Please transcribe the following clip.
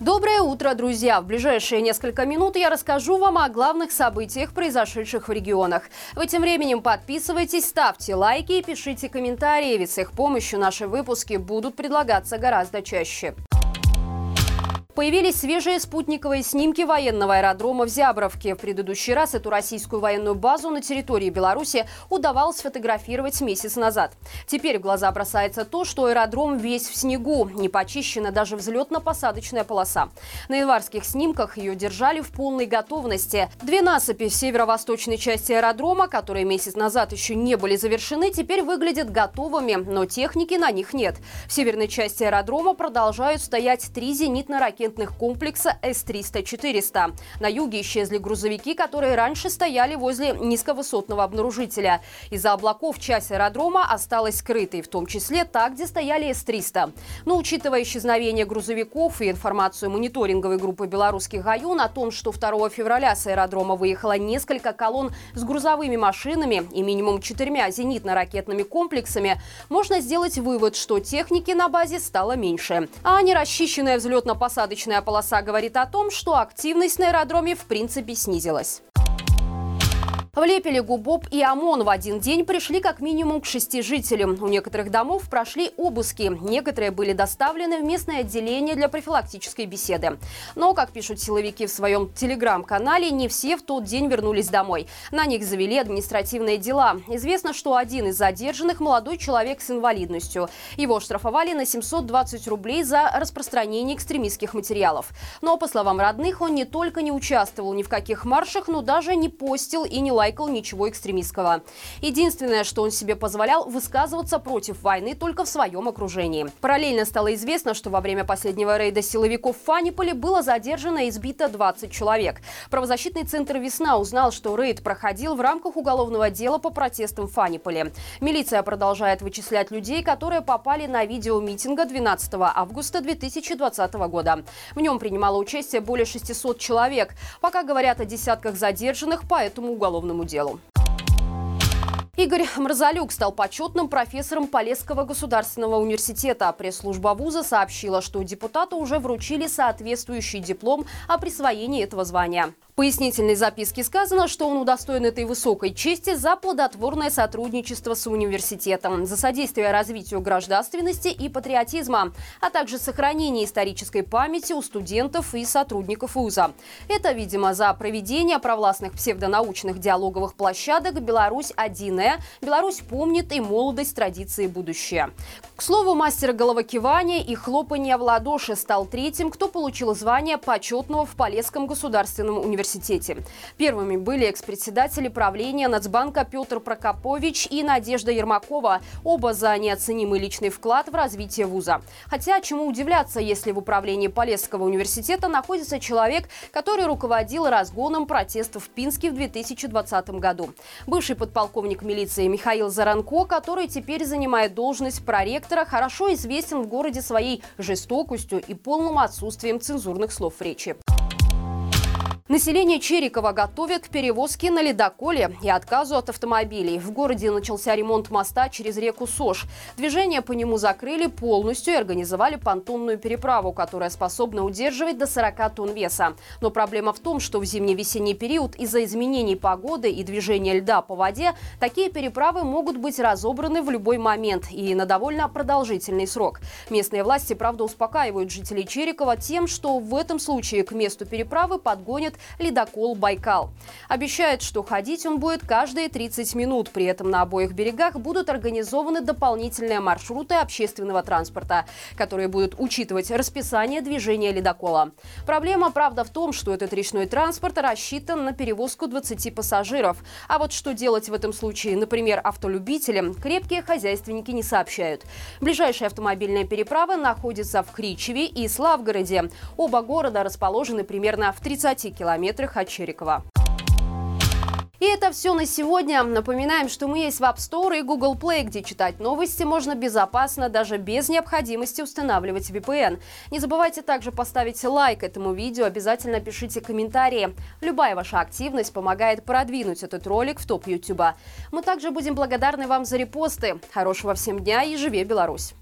Доброе утро, друзья! В ближайшие несколько минут я расскажу вам о главных событиях, произошедших в регионах. Вы тем временем подписывайтесь, ставьте лайки и пишите комментарии, ведь с их помощью наши выпуски будут предлагаться гораздо чаще. Появились свежие спутниковые снимки военного аэродрома в Зябровке. В предыдущий раз эту российскую военную базу на территории Беларуси удавалось фотографировать месяц назад. Теперь в глаза бросается то, что аэродром весь в снегу. Не почищена даже взлетно-посадочная полоса. На январских снимках ее держали в полной готовности. Две насыпи в северо-восточной части аэродрома, которые месяц назад еще не были завершены, теперь выглядят готовыми, но техники на них нет. В северной части аэродрома продолжают стоять три зенитно-ракетные ракетных комплекса С-300-400. На юге исчезли грузовики, которые раньше стояли возле низковысотного обнаружителя. Из-за облаков часть аэродрома осталась скрытой, в том числе та, где стояли С-300. Но учитывая исчезновение грузовиков и информацию мониторинговой группы белорусских ГАЮН о том, что 2 февраля с аэродрома выехало несколько колонн с грузовыми машинами и минимум четырьмя зенитно-ракетными комплексами, можно сделать вывод, что техники на базе стало меньше. А нерасчищенная взлетно-посадочная Посадочная полоса говорит о том, что активность на аэродроме в принципе снизилась. В Лепелегу БОП и ОМОН в один день пришли как минимум к шести жителям. У некоторых домов прошли обыски. Некоторые были доставлены в местное отделение для профилактической беседы. Но, как пишут силовики в своем телеграм-канале, не все в тот день вернулись домой. На них завели административные дела. Известно, что один из задержанных – молодой человек с инвалидностью. Его штрафовали на 720 рублей за распространение экстремистских материалов. Но, по словам родных, он не только не участвовал ни в каких маршах, но даже не постил и не лайкал лайкал ничего экстремистского. Единственное, что он себе позволял, высказываться против войны только в своем окружении. Параллельно стало известно, что во время последнего рейда силовиков в Фаниполе было задержано и избито 20 человек. Правозащитный центр «Весна» узнал, что рейд проходил в рамках уголовного дела по протестам в Фаниполе. Милиция продолжает вычислять людей, которые попали на видео митинга 12 августа 2020 года. В нем принимало участие более 600 человек. Пока говорят о десятках задержанных по этому уголовному уголовному делу. Игорь Мразалюк стал почетным профессором Полесского государственного университета. Пресс-служба вуза сообщила, что депутату уже вручили соответствующий диплом о присвоении этого звания пояснительной записке сказано, что он удостоен этой высокой чести за плодотворное сотрудничество с университетом, за содействие развитию гражданственности и патриотизма, а также сохранение исторической памяти у студентов и сотрудников вуза. Это, видимо, за проведение провластных псевдонаучных диалоговых площадок «Беларусь-1Э», «Беларусь помнит» и «Молодость. Традиции. Будущее». К слову, мастер головокивания и хлопания в ладоши стал третьим, кто получил звание почетного в Полесском государственном университете. Первыми были экс-председатели правления Нацбанка Петр Прокопович и Надежда Ермакова. Оба за неоценимый личный вклад в развитие вуза. Хотя, чему удивляться, если в управлении Полесского университета находится человек, который руководил разгоном протестов в Пинске в 2020 году. Бывший подполковник милиции Михаил Заранко, который теперь занимает должность проректора, хорошо известен в городе своей жестокостью и полным отсутствием цензурных слов в речи. Население Черикова готовят к перевозке на ледоколе и отказу от автомобилей. В городе начался ремонт моста через реку Сош. Движение по нему закрыли полностью и организовали понтонную переправу, которая способна удерживать до 40 тонн веса. Но проблема в том, что в зимне-весенний период из-за изменений погоды и движения льда по воде такие переправы могут быть разобраны в любой момент и на довольно продолжительный срок. Местные власти, правда, успокаивают жителей Черикова тем, что в этом случае к месту переправы подгонят ледокол «Байкал». Обещает, что ходить он будет каждые 30 минут. При этом на обоих берегах будут организованы дополнительные маршруты общественного транспорта, которые будут учитывать расписание движения ледокола. Проблема, правда, в том, что этот речной транспорт рассчитан на перевозку 20 пассажиров. А вот что делать в этом случае, например, автолюбителям, крепкие хозяйственники не сообщают. Ближайшая автомобильная переправа находится в Кричеве и Славгороде. Оба города расположены примерно в 30 километрах километрах от Черекова. И это все на сегодня. Напоминаем, что мы есть в App Store и Google Play, где читать новости можно безопасно, даже без необходимости устанавливать VPN. Не забывайте также поставить лайк этому видео, обязательно пишите комментарии. Любая ваша активность помогает продвинуть этот ролик в топ YouTube. Мы также будем благодарны вам за репосты. Хорошего всем дня и живи Беларусь!